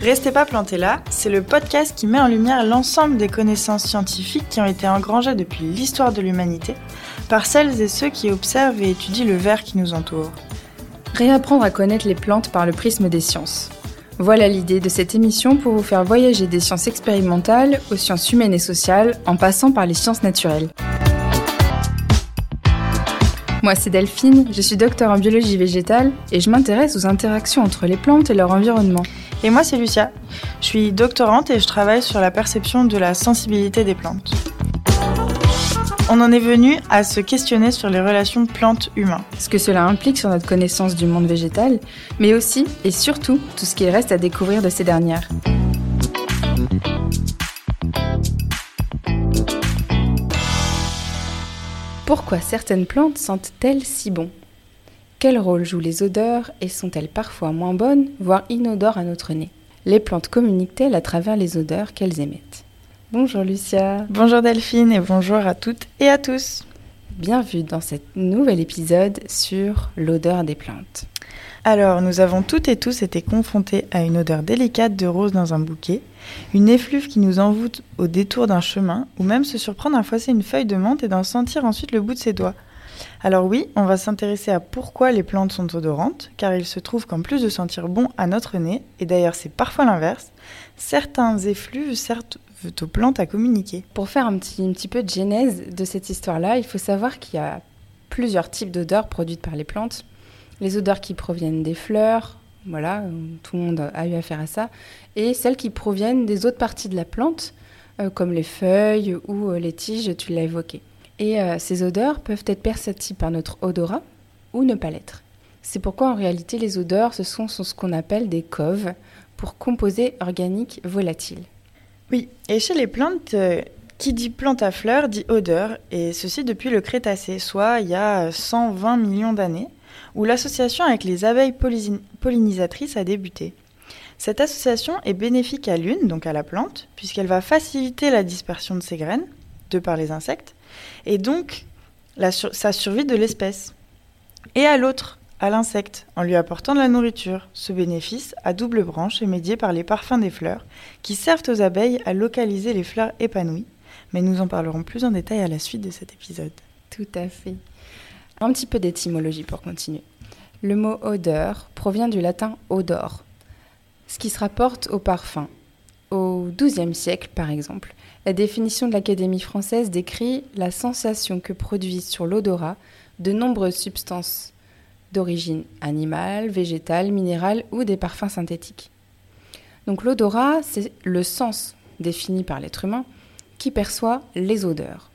Restez pas plantés là, c'est le podcast qui met en lumière l'ensemble des connaissances scientifiques qui ont été engrangées depuis l'histoire de l'humanité par celles et ceux qui observent et étudient le verre qui nous entoure. Réapprendre à connaître les plantes par le prisme des sciences. Voilà l'idée de cette émission pour vous faire voyager des sciences expérimentales aux sciences humaines et sociales en passant par les sciences naturelles. Moi, c'est Delphine, je suis docteur en biologie végétale et je m'intéresse aux interactions entre les plantes et leur environnement. Et moi, c'est Lucia. Je suis doctorante et je travaille sur la perception de la sensibilité des plantes. On en est venu à se questionner sur les relations plantes-humains. Ce que cela implique sur notre connaissance du monde végétal, mais aussi et surtout tout ce qu'il reste à découvrir de ces dernières. Pourquoi certaines plantes sentent-elles si bon? Quel rôle jouent les odeurs et sont-elles parfois moins bonnes, voire inodores à notre nez? Les plantes communiquent-elles à travers les odeurs qu'elles émettent? Bonjour Lucia. Bonjour Delphine et bonjour à toutes et à tous. Bienvenue dans cet nouvel épisode sur l'odeur des plantes. Alors, nous avons toutes et tous été confrontés à une odeur délicate de rose dans un bouquet, une effluve qui nous envoûte au détour d'un chemin, ou même se surprendre à foisser une feuille de menthe et d'en sentir ensuite le bout de ses doigts. Alors oui, on va s'intéresser à pourquoi les plantes sont odorantes, car il se trouve qu'en plus de sentir bon à notre nez, et d'ailleurs c'est parfois l'inverse, certains effluves aux plantes à communiquer. Pour faire un petit, peu de genèse de cette histoire-là, il faut savoir qu'il y a plusieurs types d'odeurs produites par les plantes. Les odeurs qui proviennent des fleurs, voilà, tout le monde a eu affaire à ça, et celles qui proviennent des autres parties de la plante, euh, comme les feuilles ou euh, les tiges, tu l'as évoqué. Et euh, ces odeurs peuvent être perceptibles par notre odorat ou ne pas l'être. C'est pourquoi en réalité les odeurs, ce sont, ce qu'on appelle des coves pour composés organiques volatiles. Oui, et chez les plantes, euh, qui dit plante à fleurs dit odeur, et ceci depuis le Crétacé, soit il y a 120 millions d'années, où l'association avec les abeilles pollinisatrices a débuté. Cette association est bénéfique à l'une, donc à la plante, puisqu'elle va faciliter la dispersion de ses graines, de par les insectes, et donc sa survie de l'espèce. Et à l'autre, à l'insecte, en lui apportant de la nourriture. Ce bénéfice, à double branche, est médié par les parfums des fleurs, qui servent aux abeilles à localiser les fleurs épanouies. Mais nous en parlerons plus en détail à la suite de cet épisode. Tout à fait. Un petit peu d'étymologie pour continuer. Le mot odeur provient du latin odor, ce qui se rapporte au parfum. Au XIIe siècle, par exemple, la définition de l'Académie française décrit la sensation que produisent sur l'odorat de nombreuses substances d'origine animale, végétale, minérale ou des parfums synthétiques. Donc l'odorat, c'est le sens défini par l'être humain qui perçoit les odeurs.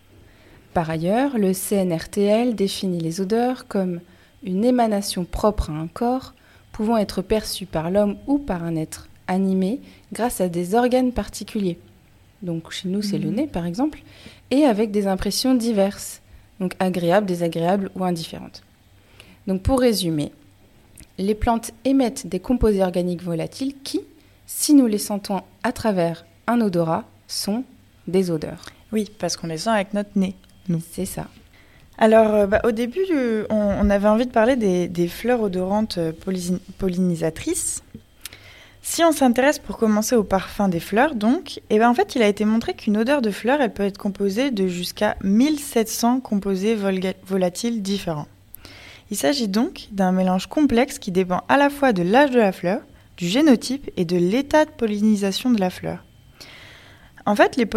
Par ailleurs, le CNRTL définit les odeurs comme une émanation propre à un corps pouvant être perçue par l'homme ou par un être animé grâce à des organes particuliers donc chez nous c'est le mhm. nez par exemple, et avec des impressions diverses, donc agréables, désagréables ou indifférentes. Donc pour résumer, les plantes émettent des composés organiques volatiles qui, si nous les sentons à travers un odorat, sont des odeurs. Oui, parce qu'on les sent avec notre nez, nous. C'est ça. Alors, euh, bah, au début, on, avait envie de parler des, fleurs odorantes euh, pollinisatrices. Si on s'intéresse pour commencer au parfum des fleurs, donc, eh ben en fait, il a été montré qu'une odeur de fleur, elle peut être composée de jusqu'à 1700 composés volatiles différents. Il s'agit donc d'un mélange complexe qui dépend à la fois de l'âge de la fleur, du génotype et de l'état de pollinisation de la fleur. En fait, les,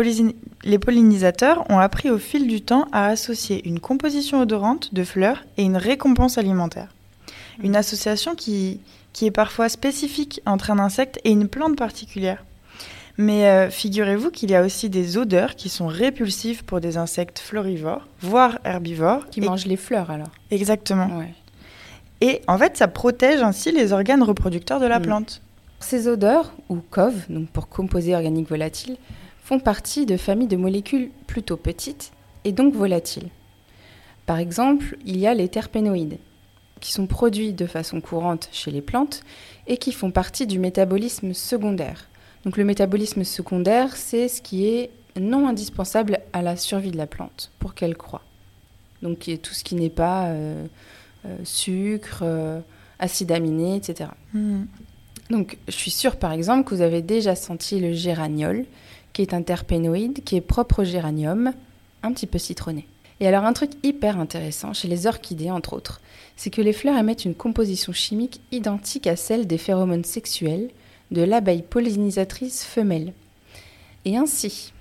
les, pollinisateurs ont appris au fil du temps à associer une composition odorante de fleurs et une récompense alimentaire. Une association qui, qui est parfois spécifique entre un insecte et une plante particulière. Mais euh, figurez-vous qu'il y a aussi des odeurs qui sont répulsives pour des insectes florivores, voire herbivores. Qui mangent les fleurs alors. Exactement. Et en fait, ça protège ainsi les organes reproducteurs de la mm. plante. Ces odeurs, ou COV, donc pour composés organiques volatiles, font partie de familles de molécules plutôt petites et donc volatiles. Par exemple, il y a les terpénoïdes, qui sont produits de façon courante chez les plantes et qui font partie du métabolisme secondaire. Donc le métabolisme secondaire, c'est ce qui est non indispensables à la survie de la plante pour qu'elle croît. Donc tout ce qui n'est pas euh, euh, sucre, euh, acide aminé, etc. Hmm. Donc je suis sûre par exemple que vous avez déjà senti le géraniol, qui est un terpénoïde qui est propre au géranium, un petit peu citronné. Et alors un truc hyper intéressant chez les orchidées entre autres, c'est que les fleurs émettent une composition chimique identique à celle des phéromones sexuels de l'abeille pollinisatrice femelle. Et ainsi,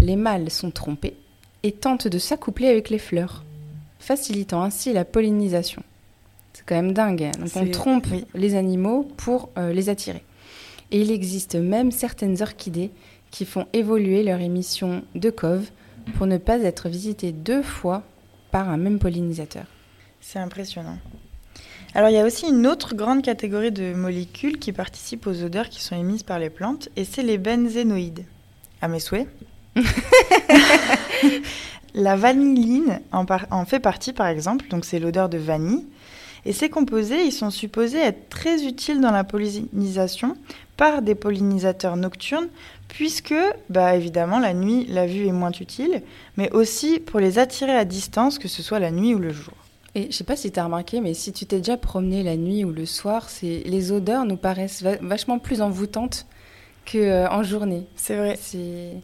les mâles sont trompés et tentent de s'accoupler avec les fleurs, facilitant ainsi la pollinisation. C'est quand même dingue. hein. Donc on trompe oui. les animaux pour euh, les attirer. Et il existe même certaines orchidées qui font évoluer leur émission de cove pour ne pas être visitées deux fois par un même pollinisateur. C'est impressionnant. Alors il y a aussi une autre grande catégorie de molécules qui participent aux odeurs qui sont émises par les plantes, et c'est les benzénoïdes. À mes souhaits. La vanilline en, par- en fait partie par exemple, donc c'est l'odeur de vanille. Et ces composés, ils sont supposés être très utiles dans la pollinisation par des pollinisateurs nocturnes, puisque, bah, évidemment, la nuit, la vue est moins utile, mais aussi pour les attirer à distance, que ce soit la nuit ou le jour. Et je sais pas si tu as remarqué, mais si tu t'es déjà promené la nuit ou le soir, c'est les odeurs nous paraissent va- vachement plus envoûtantes qu'en journée. C'est vrai.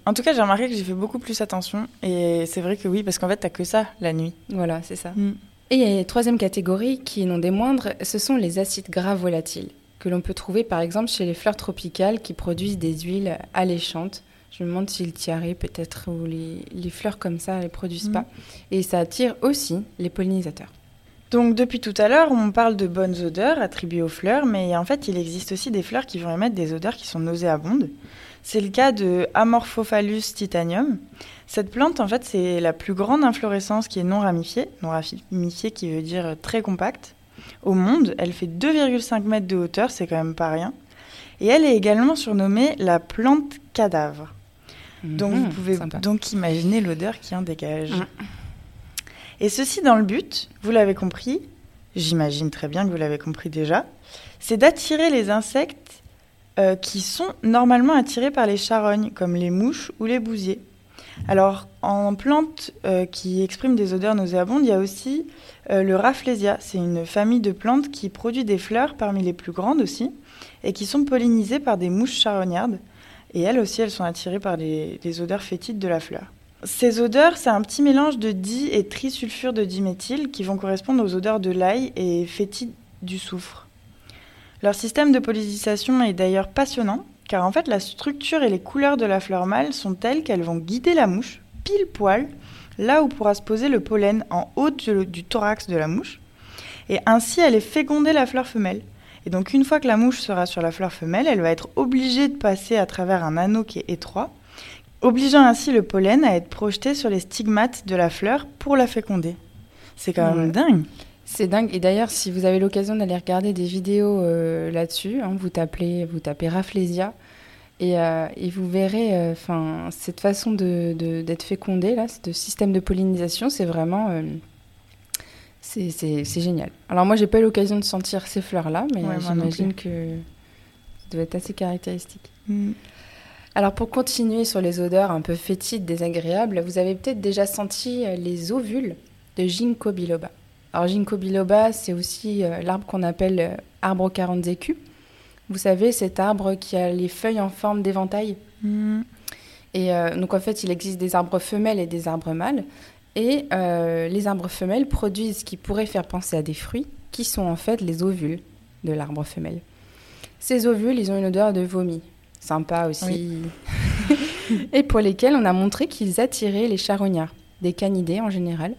En tout cas, j'ai remarqué que j'ai fait beaucoup plus attention. Et c'est vrai que oui, parce qu'en fait, t'as que ça la nuit. voilà, c'est ça. Mm. Et il y a une troisième catégorie qui est non des moindres, ce sont les acides gras volatiles que l'on peut trouver par exemple chez les fleurs tropicales qui produisent des huiles alléchantes. Je me demande si le tiare peut-être ou les, les fleurs comme ça ne les produisent Mhm. pas. Et ça attire aussi les pollinisateurs. Donc, depuis tout à l'heure, on parle de bonnes odeurs attribuées aux fleurs, mais en fait, il existe aussi des fleurs qui vont émettre des odeurs qui sont nauséabondes. C'est le cas de Amorphophallus titanium. Cette plante, en fait, c'est la plus grande inflorescence qui est non ramifiée, non ramifiée qui veut dire très compacte. Au monde, elle fait 2,5 mètres de hauteur, c'est quand même pas rien. Et elle est également surnommée la plante cadavre. Donc Mhm, vous pouvez sympa. donc imaginer l'odeur qui en dégage. Mm. Et ceci dans le but, vous l'avez compris, j'imagine très bien que vous l'avez compris déjà, c'est d'attirer les insectes euh, qui sont normalement attirés par les charognes, comme les mouches ou les bousiers. Alors, en plantes euh, qui expriment des odeurs nauséabondes, il y a aussi euh, le Rafflesia. C'est une famille de plantes qui produit des fleurs parmi les plus grandes aussi, et qui sont pollinisées par des mouches charognardes. Et elles aussi, elles sont attirées par les, les odeurs fétides de la fleur. Ces odeurs, c'est un petit mélange de di et trisulfure de diméthyle qui vont correspondre aux odeurs de l'ail et fétide du soufre. Leur système de pollinisation est d'ailleurs passionnant, car en fait la structure et les couleurs de la fleur mâle sont telles qu'elles vont guider la mouche pile poil là où pourra se poser le pollen en haut du, thorax de la mouche, et ainsi elle est féconder la fleur femelle. Et donc une fois que la mouche sera sur la fleur femelle, elle va être obligée de passer à travers un anneau qui est étroit, obligeant ainsi le pollen à être projeté sur les stigmates de la fleur pour la féconder. C'est quand même Ouais. dingue. C'est dingue. Et d'ailleurs, si vous avez l'occasion d'aller regarder des vidéos euh, là-dessus, hein, vous, tapez, vous tapez Rafflesia et, euh, et vous verrez euh, 'fin, cette façon de- de- d'être fécondé, là, ce système de pollinisation, c'est vraiment. euh, c'est c'est- c'est génial. Alors, moi, j'ai pas eu l'occasion de sentir ces fleurs-là, mais Ouais, j'imagine que ça doit être assez caractéristique. Mm. Alors pour continuer sur les odeurs un peu fétides, désagréables, vous avez peut-être déjà senti euh, les ovules de Ginkgo biloba. Alors Ginkgo biloba, c'est aussi euh, l'arbre qu'on appelle euh, arbre aux 40 écus. Vous savez, cet arbre qui a les feuilles en forme d'éventail. Mm. Et euh, donc en fait, il existe des arbres femelles et des arbres mâles. Et euh, les arbres femelles produisent ce qui pourrait faire penser à des fruits, qui sont en fait les ovules de l'arbre femelle. Ces ovules, ils ont une odeur de vomi. Sympa aussi. et pour lesquels on a montré qu'ils attiraient les charognards, des canidés en général,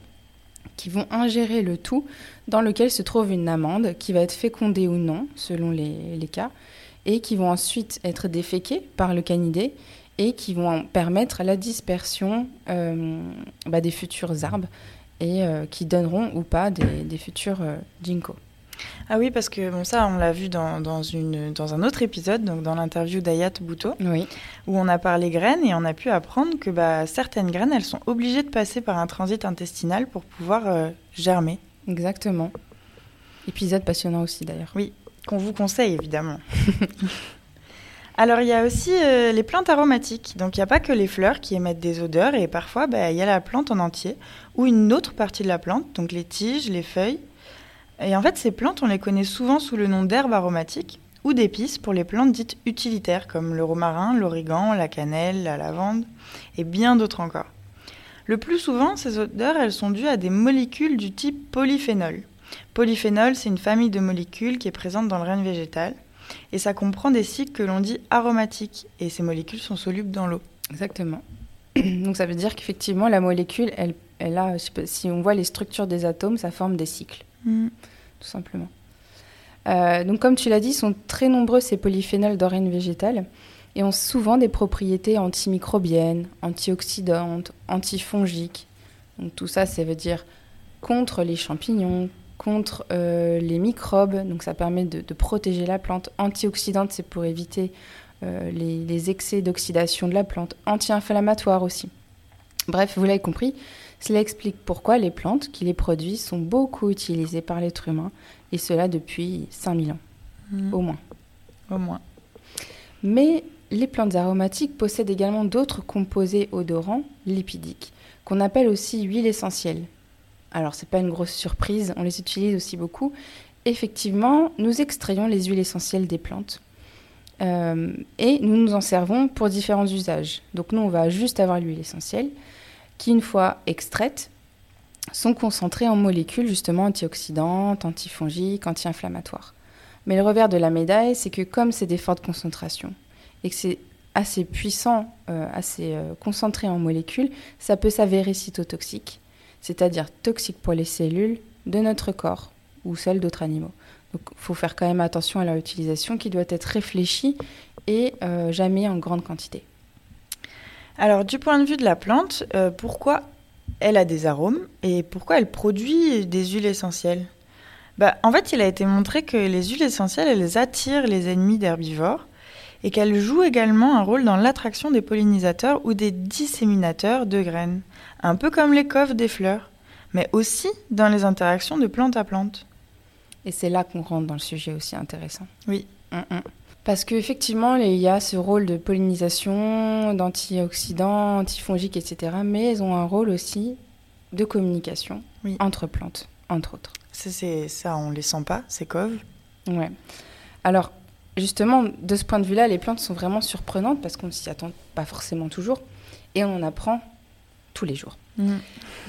qui vont ingérer le tout dans lequel se trouve une amande qui va être fécondée ou non, selon les, les cas, et qui vont ensuite être déféqués par le canidé et qui vont permettre la dispersion euh, bah, des futurs arbres et euh, qui donneront ou pas des, des futurs euh, ginkgo. Ah oui, parce que bon, ça, on l'a vu dans, dans, une, dans un autre épisode, donc dans l'interview d'Ayat Bouto, Oui. où on a parlé graines et on a pu apprendre que bah, certaines graines, elles sont obligées de passer par un transit intestinal pour pouvoir euh, germer. Exactement. Épisode passionnant aussi d'ailleurs. Qu'on vous conseille, évidemment. Alors, il y a aussi euh, les plantes aromatiques. Donc, il n'y a pas que les fleurs qui émettent des odeurs et parfois, bah, il y a la plante en entier ou une autre partie de la plante, donc les tiges, les feuilles. Et en fait, ces plantes, on les connaît souvent sous le nom d'herbes aromatiques ou d'épices pour les plantes dites utilitaires comme le romarin, l'origan, la cannelle, la lavande et bien d'autres encore. Le plus souvent, ces odeurs, elles sont dues à des molécules du type polyphénol. Polyphénol, c'est une famille de molécules qui est présente dans le règne végétal et ça comprend des cycles que l'on dit aromatiques et ces molécules sont solubles dans l'eau. Exactement. Donc ça veut dire qu'effectivement la molécule, elle, elle si on voit les structures des atomes, ça forme des cycles, Mm. tout simplement. Euh, donc comme tu l'as dit, sont très nombreux ces polyphénols d'origine végétale et ont souvent des propriétés antimicrobiennes, antioxydantes, antifongiques. Donc tout ça, ça veut dire contre les champignons, contre euh, les microbes, donc ça permet de, protéger la plante. Antioxydante, c'est pour éviter euh, les, les excès d'oxydation de la plante. Anti-inflammatoire aussi. Bref, vous l'avez compris, cela explique pourquoi les plantes qui les produisent sont beaucoup utilisées par l'être humain, et cela depuis 5000 ans, Mm. au moins. Au moins. Mais les plantes aromatiques possèdent également d'autres composés odorants lipidiques, qu'on appelle aussi huiles essentielles. Alors, c'est pas une grosse surprise, on les utilise aussi beaucoup. Effectivement, nous extrayons les huiles essentielles des plantes. Euh, et nous nous en servons pour différents usages. Donc nous, on va juste avoir l'huile essentielle, qui, une fois extraite, sont concentrées en molécules justement antioxydantes, antifongiques, anti-inflammatoires. Mais le revers de la médaille, c'est que comme c'est des fortes concentrations et que c'est assez puissant, euh, assez euh, concentré en molécules, ça peut s'avérer cytotoxique, c'est-à-dire toxique pour les cellules de notre corps ou celles d'autres animaux. Donc il faut faire quand même attention à leur utilisation qui doit être réfléchie et euh, jamais en grande quantité. Alors, du point de vue de la plante, euh, pourquoi elle a des arômes et pourquoi elle produit des huiles essentielles? Bah, En fait, il a été montré que les huiles essentielles, elles attirent les ennemis d'herbivores et qu'elles jouent également un rôle dans l'attraction des pollinisateurs ou des disséminateurs de graines, un peu comme les coves des fleurs, mais aussi dans les interactions de plante à plante. Et c'est là qu'on rentre dans le sujet aussi intéressant. Oui. Mm, mm. Parce qu'effectivement, il y a ce rôle de pollinisation, d'antioxydants, antifongiques, etc. Mais elles ont un rôle aussi de communication Oui. entre plantes, entre autres. Ça, c'est ça, on les sent pas, ces coves. Ouais. Alors, justement, de ce point de vue-là, les plantes sont vraiment surprenantes parce qu'on ne s'y attend pas forcément toujours et on en apprend tous les jours.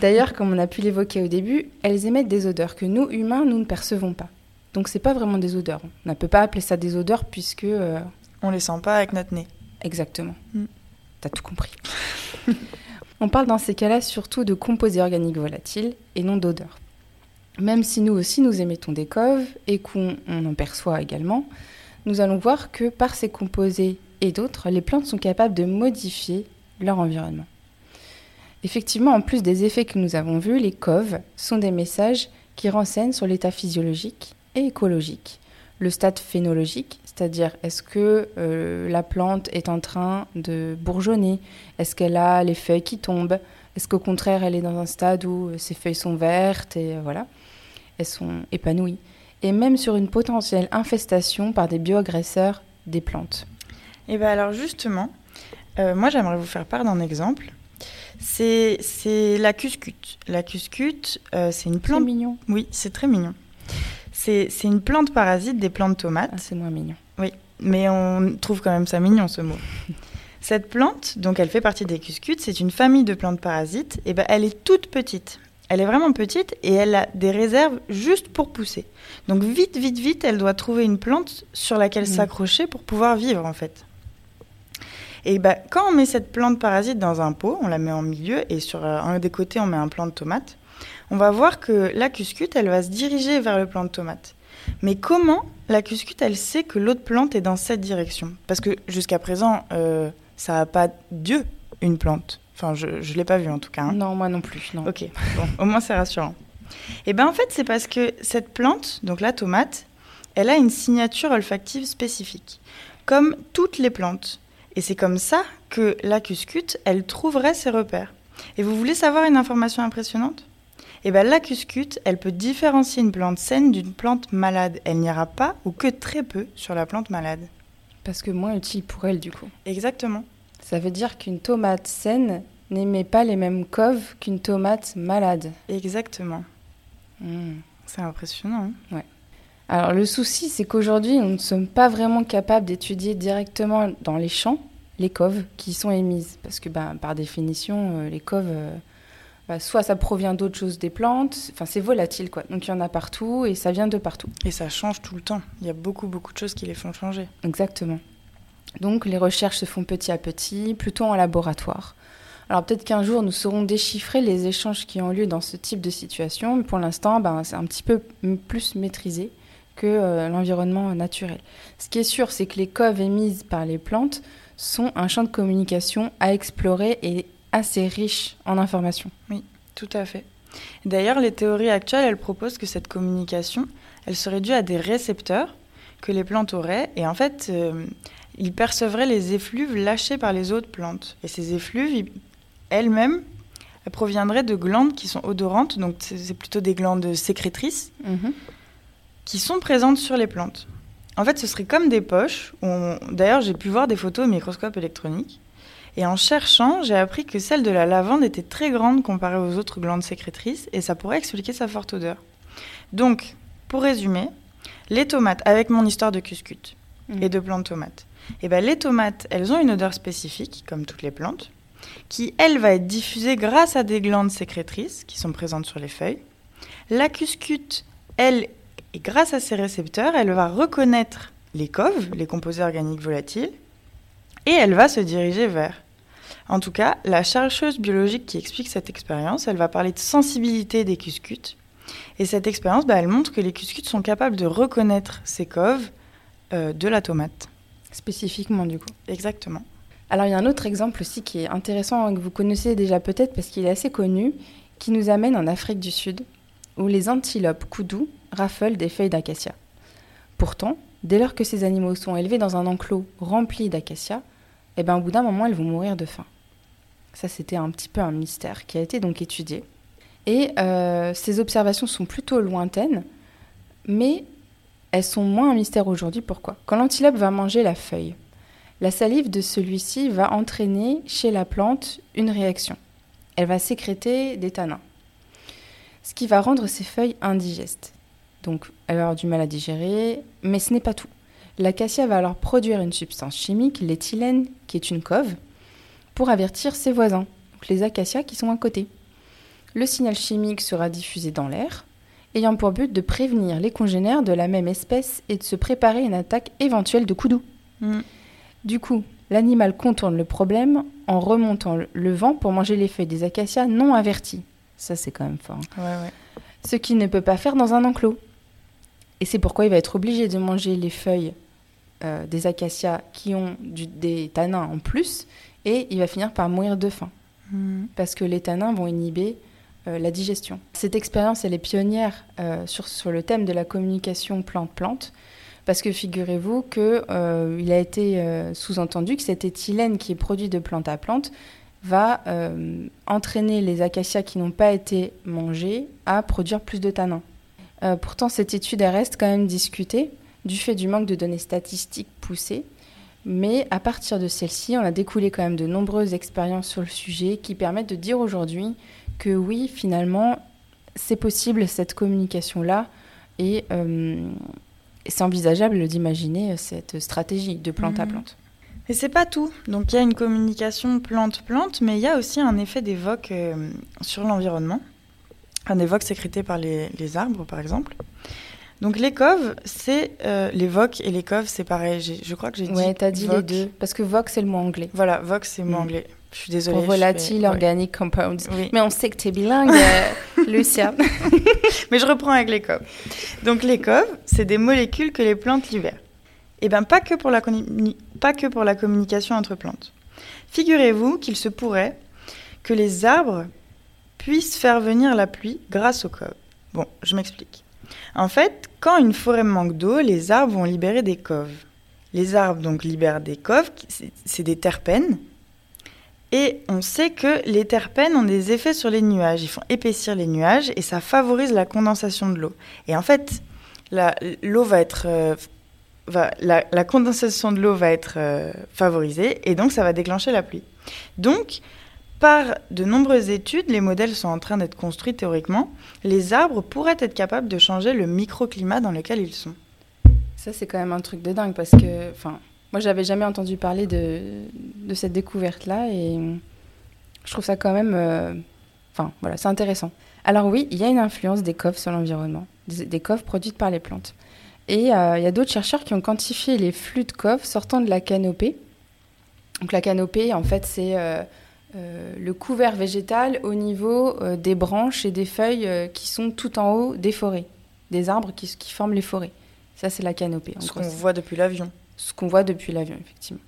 D'ailleurs, comme on a pu l'évoquer au début, elles émettent des odeurs que nous, humains, nous ne percevons pas. Donc, c'est pas vraiment des odeurs. On ne peut pas appeler ça des odeurs puisque. euh, On les sent pas avec notre nez. Exactement. Mm. T'as tout compris. On parle dans ces cas-là surtout de composés organiques volatiles et non d'odeurs. Même si nous aussi nous émettons des coves et qu'on on en perçoit également, nous allons voir que par ces composés et d'autres, les plantes sont capables de modifier leur environnement. Effectivement, en plus des effets que nous avons vus, les coves sont des messages qui renseignent sur l'état physiologique et écologique. Le stade phénologique, c'est-à-dire est-ce que euh, la plante est en train de bourgeonner? Est-ce qu'elle a les feuilles qui tombent? Est-ce qu'au contraire elle est dans un stade où euh, ses feuilles sont vertes et euh, voilà, elles sont épanouies? Et même sur une potentielle infestation par des bioagresseurs des plantes. Et bien alors justement, euh, moi j'aimerais vous faire part d'un exemple. C'est c'est la cuscute. La cuscute, euh, c'est une C'est plante... mignon. Oui, c'est très mignon. C'est une plante parasite des plantes tomates. Ah, c'est moins mignon. Mais on trouve quand même ça mignon ce mot. Cette plante, donc elle fait partie des cuscutes, c'est une famille de plantes parasites. Et ben elle est toute petite. Elle est vraiment petite et elle a des réserves juste pour pousser. Donc vite, vite, vite, elle doit trouver une plante sur laquelle Mhm. s'accrocher pour pouvoir vivre en fait. Et ben quand on met cette plante parasite dans un pot, on la met en milieu et sur euh, un des côtés on met un plant de tomate, on va voir que la cuscute, elle va se diriger vers le plant de tomate. Mais comment la cuscute, elle sait que l'autre plante est dans cette direction? Parce que jusqu'à présent, euh, ça n'a pas Dieu, une plante. Enfin, je ne l'ai pas vu en tout cas. hein. Non, moi non plus. Non. Ok, bon, au moins c'est rassurant. Et bien en fait, c'est parce que cette plante, donc la tomate, elle a une signature olfactive spécifique, comme toutes les plantes. Et c'est comme ça que la cuscute, elle trouverait ses repères. Et vous voulez savoir une information impressionnante? Eh bien la cuscute, elle peut différencier une plante saine d'une plante malade. Elle n'ira pas ou que très peu sur la plante malade. Parce que moins utile pour elle, du coup. Exactement. Ça veut dire qu'une tomate saine n'émet pas les mêmes coves qu'une tomate malade. Exactement. Hmm. C'est impressionnant. Hein. Alors le souci, c'est qu'aujourd'hui, nous ne sommes pas vraiment capables d'étudier directement dans les champs les coves qui sont émises. Parce que ben, par définition, euh, les coves, euh, bah, soit ça provient d'autres choses des plantes, enfin c'est volatile quoi. Donc il y en a partout et ça vient de partout. Et ça change tout le temps. Il y a beaucoup, beaucoup de choses qui les font changer. Exactement. Donc les recherches se font petit à petit, plutôt en laboratoire. Alors peut-être qu'un jour nous saurons déchiffrer les échanges qui ont lieu dans ce type de situation, mais pour l'instant ben, c'est un petit peu plus maîtrisé que euh, l'environnement naturel. Ce qui est sûr, c'est que les coves émises par les plantes sont un champ de communication à explorer et assez riche en informations. Oui, tout à fait. D'ailleurs, les théories actuelles, elles proposent que cette communication, elle serait due à des récepteurs que les plantes auraient, et en fait, euh, ils percevraient les effluves lâchés par les autres plantes. Et ces effluves, elles-mêmes, elles proviendraient de glandes qui sont odorantes, donc c'est plutôt des glandes sécrétrices, mhm. qui sont présentes sur les plantes. En fait, ce serait comme des poches. D'ailleurs, j'ai pu voir des photos au microscope électronique. Et en cherchant, j'ai appris que celle de la lavande était très grande comparée aux autres glandes sécrétrices, et ça pourrait expliquer sa forte odeur. Donc, pour résumer, les tomates, avec mon histoire de cuscute et de plantes tomates, et eh ben, les tomates, elles ont une odeur spécifique, comme toutes les plantes, qui, elle, va être diffusée grâce à des glandes sécrétrices qui sont présentes sur les feuilles. La cuscute, elle, et grâce à ces récepteurs, elle va reconnaître les coves, les composés organiques volatiles, et elle va se diriger vers. En tout cas, la chercheuse biologique qui explique cette expérience, elle va parler de sensibilité des cuscutes. Et cette expérience, bah, elle montre que les cuscutes sont capables de reconnaître ces coves euh, de la tomate. Spécifiquement, du coup. Exactement. Alors, il y a un autre exemple aussi qui est intéressant, que vous connaissez déjà peut-être parce qu'il est assez connu, qui nous amène en Afrique du Sud, où les antilopes koudous raffolent des feuilles d'acacia. Pourtant, dès lors que ces animaux sont élevés dans un enclos rempli d'acacia, eh ben, au bout d'un moment, elles vont mourir de faim. Ça, c'était un petit peu un mystère qui a été donc étudié. Et euh, ces observations sont plutôt lointaines, mais elles sont moins un mystère aujourd'hui. Pourquoi? Quand l'antilope va manger la feuille, la salive de celui-ci va entraîner chez la plante une réaction. Elle va sécréter des tanins, ce qui va rendre ces feuilles indigestes. Donc, elle va avoir du mal à digérer, mais ce n'est pas tout. L'acacia va alors produire une substance chimique, l'éthylène, qui est une cove, pour avertir ses voisins, les acacias qui sont à côté. Le signal chimique sera diffusé dans l'air, ayant pour but de prévenir les congénères de la même espèce et de se préparer une attaque éventuelle de coups mm. Du coup, l'animal contourne le problème en remontant le vent pour manger les feuilles des acacias non avertis. Ça, c'est quand même fort. Hein. Ce qu'il ne peut pas faire dans un enclos. Et c'est pourquoi il va être obligé de manger les feuilles euh, des acacias qui ont des tanins en plus, et il va finir par mourir de faim. Hmm. Parce que les tanins vont inhiber euh, la digestion. Cette expérience, elle est pionnière euh, sur, sur le thème de la communication plante-plante, parce que figurez-vous qu'il a été sous-entendu que cet éthylène qui est produit de plante à plante va entraîner les acacias qui n'ont pas été mangés à produire plus de tanins. pourtant, cette étude reste quand même discutée du fait du manque de données statistiques poussées. Mais à partir de celle-ci, on a découlé quand même de nombreuses expériences sur le sujet qui permettent de dire aujourd'hui que oui, finalement, c'est possible cette communication-là et euh, c'est envisageable d'imaginer cette stratégie de plante à mhm. plante. Mais c'est pas tout. Donc il y a une communication plante-plante, mais il y a aussi un effet d'évoque euh, sur l'environnement, un évoque sécrété par les, les arbres, par exemple. Donc les coves, c'est euh, les VOC et les coves, c'est pareil. Je crois que j'ai dit. Ouais, t'as dit les deux. Parce que VOC, c'est le mot anglais. Voilà, VOC, c'est le mot mm. anglais. Je suis désolée. Pour volatile, organic compounds. Mais on sait que tu es bilingue, euh, Lucia. Mais je reprends avec les coves. Donc les coves, c'est des molécules que les plantes libèrent. Et eh bien pas que pour la, pas que pour la communication entre plantes. Figurez-vous qu'il se pourrait que les arbres puissent faire venir la pluie grâce aux coves. Bon, je m'explique. En fait, quand une forêt manque d'eau, les arbres vont libérer des coves. Les arbres donc libèrent des coves, c'est des terpènes. Et on sait que les terpènes ont des effets sur les nuages. Ils font épaissir les nuages et ça favorise la condensation de l'eau. Et en fait, euh, la, la condensation de l'eau va être euh, favorisée et donc ça va déclencher la pluie. Donc, par de nombreuses études, les modèles sont en train d'être construits théoriquement. Les arbres pourraient être capables de changer le microclimat dans lequel ils sont. Ça, c'est quand même un truc de dingue parce que, enfin, moi, j'avais jamais entendu parler de, cette découverte-là et je trouve ça quand même, euh, enfin, voilà, c'est intéressant. Alors oui, il y a une influence des coves sur l'environnement, des, des coves produites par les plantes. Et euh, il y a d'autres chercheurs qui ont quantifié les flux de coves sortant de la canopée. Donc la canopée, en fait, c'est euh, euh, le couvert végétal au niveau euh, des branches et des feuilles euh, qui sont tout en haut des forêts, des arbres qui, qui forment les forêts. Ça, c'est la canopée. En Ce qu'on voit depuis l'avion. ce qu'on voit depuis l'avion, effectivement.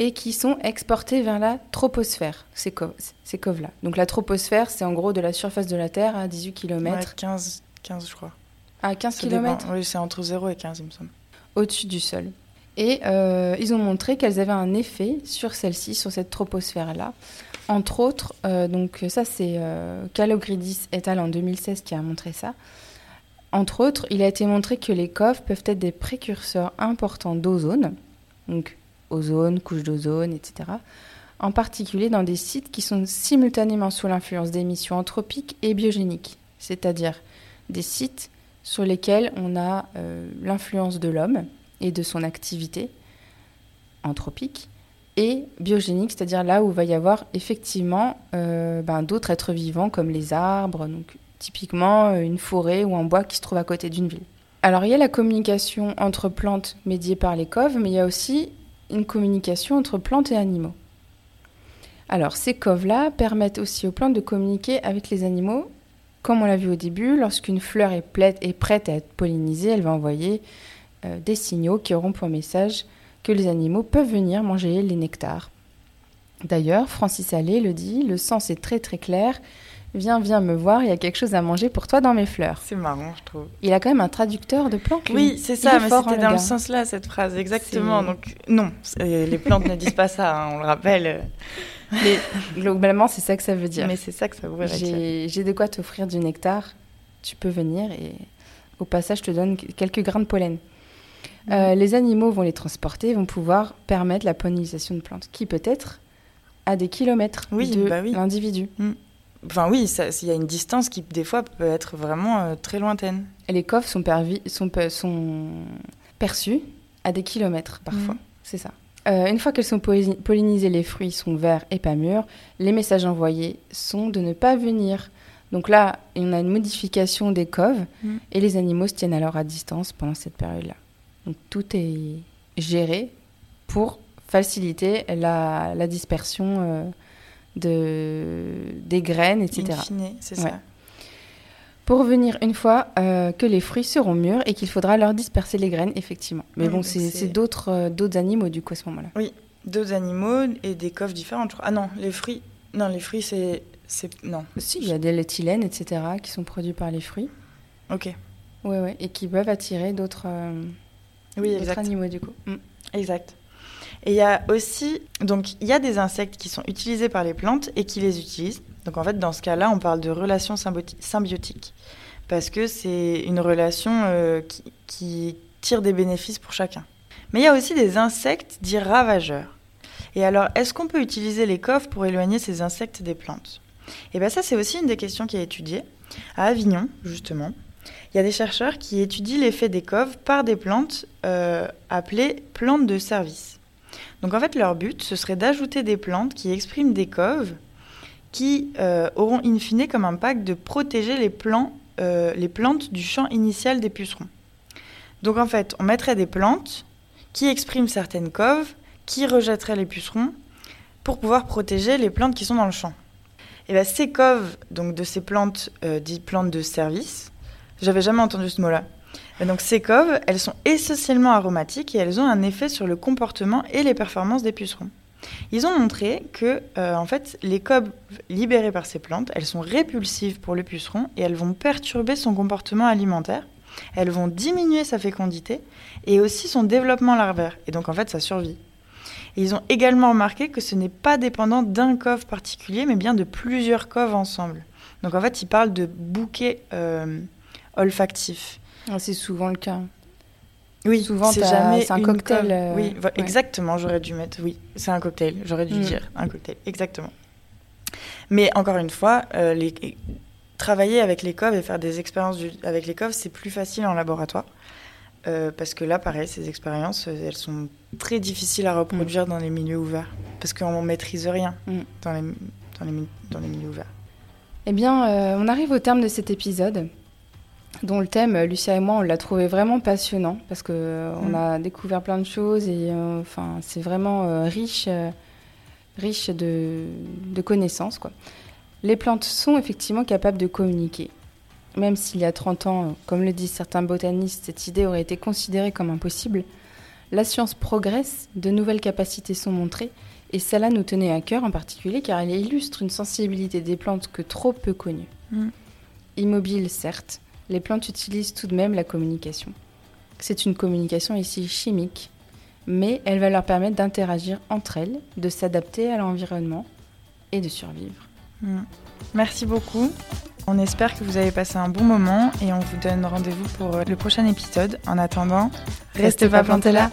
Et qui sont exportés vers la troposphère, ces, co- ces coves-là. Donc la troposphère, c'est en gros de la surface de la Terre à 18 km, Ouais, 15, 15, je crois. à 15 Ça dépend. km Oui, c'est entre 0 et 15, il me semble. au-dessus du sol. Et euh, ils ont montré qu'elles avaient un effet sur celle-ci, sur cette troposphère-là. Entre autres, euh, donc ça c'est euh, Kalogridis et al. en 2016 qui a montré ça. Entre autres, il a été montré que les coves peuvent être des précurseurs importants d'ozone, donc ozone, couche d'ozone, etc. En particulier dans des sites qui sont simultanément sous l'influence d'émissions anthropiques et biogéniques, c'est-à-dire des sites sur lesquels on a euh, l'influence de l'homme et de son activité anthropique et biogénique, c'est-à-dire là où va y avoir effectivement euh, ben, d'autres êtres vivants comme les arbres, donc typiquement euh, une forêt ou un bois qui se trouve à côté d'une ville. Alors il y a la communication entre plantes médiée par les coves, mais il y a aussi une communication entre plantes et animaux. Alors ces coves-là permettent aussi aux plantes de communiquer avec les animaux. Comme on l'a vu au début, lorsqu'une fleur est prête à être pollinisée, elle va envoyer euh, des signaux qui auront pour message que les animaux peuvent venir manger les nectars. D'ailleurs, Francis Allais le dit, le sens est très très clair. Viens, viens me voir, il y a quelque chose à manger pour toi dans mes fleurs. C'est marrant, je trouve. Il a quand même un traducteur de plantes. Oui, c'est ça, mais hein, c'était le dans le sens là, cette phrase, exactement. Donc, non, les plantes ne disent pas ça, hein, on le rappelle. Mais globalement, c'est ça que ça veut dire. Mais c'est ça que ça voudrait dire. J'ai de quoi t'offrir du nectar. Tu peux venir et au passage, je te donne quelques grains de pollen. Euh, les animaux vont les transporter, vont pouvoir permettre la pollinisation de plantes, qui peut être à des kilomètres Oui, de bah oui. l'individu. Enfin, oui, il y a une distance qui, des fois, peut être vraiment euh, très lointaine. Et les coffres sont, pervi- sont, sont perçus à des kilomètres parfois. Mhm. C'est ça. Euh, une fois qu'elles sont polli- pollinisées, les fruits sont verts et pas mûrs. Les messages envoyés sont de ne pas venir. Donc là, on a une modification des coves Mhm. et les animaux se tiennent alors à distance pendant cette période-là. Donc tout est géré pour faciliter la, la dispersion euh, de, des graines, etc. C'est Ouais. ça. Pour venir une fois euh, que les fruits seront mûrs et qu'il faudra leur disperser les graines, effectivement. Mais Oui, bon, c'est d'autres euh, d'autres animaux du coup à ce moment-là. D'autres animaux et des coffres différentes. Ah non, les fruits. Non, les fruits, c'est. Non. Si, il y a des léthylènes, etc., qui sont produits par les fruits. Ok. Ouais, ouais, et qui peuvent attirer d'autres euh, Oui, exact. animaux du coup. Mm. Exact. Et il y a aussi, donc il y a des insectes qui sont utilisés par les plantes et qui les utilisent. Donc en fait, dans ce cas-là, on parle de relation symbiotique parce que c'est une relation euh, qui, qui tire des bénéfices pour chacun. Mais il y a aussi des insectes dits ravageurs. Et alors, est-ce qu'on peut utiliser les coffres pour éloigner ces insectes des plantes? Et bien ça, c'est aussi une des questions qui est étudiée à Avignon, justement. Il y a des chercheurs qui étudient l'effet des coves par des plantes euh, appelées plantes de service. Donc en fait, leur but, ce serait d'ajouter des plantes qui expriment des coves qui euh, auront in fine comme impact de protéger les, euh, les plantes du champ initial des pucerons. Donc en fait, on mettrait des plantes qui expriment certaines coves, qui rejetteraient les pucerons pour pouvoir protéger les plantes qui sont dans le champ. Et bien ces coves, donc de ces plantes dites plantes de service, j'avais jamais entendu ce mot-là. Donc ces coves, elles sont essentiellement aromatiques et elles ont un effet sur le comportement et les performances des pucerons. Ils ont montré que, euh, en fait, les coves libérées par ces plantes, elles sont répulsives pour le puceron et elles vont perturber son comportement alimentaire. Elles vont diminuer sa fécondité et aussi son développement larvaire et donc en fait sa survie. Ils ont également remarqué que ce n'est pas dépendant d'un cove particulier, mais bien de plusieurs coves ensemble. Donc en fait, ils parlent de bouquets euh, olfactifs. Ah, C'est souvent le cas. Oui, Souvent, c'est jamais un cocktail, com- euh, oui, ouais. exactement. J'aurais dû mettre. Oui, c'est un cocktail. J'aurais dû Mm. dire un cocktail. Exactement. Mais encore une fois, euh, les... travailler avec les coves et faire des expériences du- avec les coves, c'est plus facile en laboratoire. Euh, parce que là, pareil, ces expériences, elles sont très difficiles à reproduire dans les milieux ouverts. Parce qu'on maîtrise rien Mm. dans, les... Dans, les... mi- dans les milieux ouverts. Eh bien, euh, on arrive au terme de cet épisode, dont le thème, Lucia et moi, on l'a trouvé vraiment passionnant, parce que euh, on Mm. a découvert plein de choses et euh, enfin, c'est vraiment euh, riche, riche de, de connaissances. Quoi. Les plantes sont effectivement capables de communiquer. Même s'il y a 30 ans, comme le disent certains botanistes, cette idée aurait été considérée comme impossible, la science progresse, de nouvelles capacités sont montrées, et cela nous tenait à cœur en particulier car elle illustre une sensibilité des plantes que trop peu connue. Mm. Immobiles, certes, les plantes utilisent tout de même la communication. C'est une communication ici chimique, mais elle va leur permettre d'interagir entre elles, de s'adapter à l'environnement et de survivre. Mm. Merci beaucoup. On espère que vous avez passé un bon moment et on vous donne rendez-vous pour le prochain épisode. En attendant, restez pas plantés là.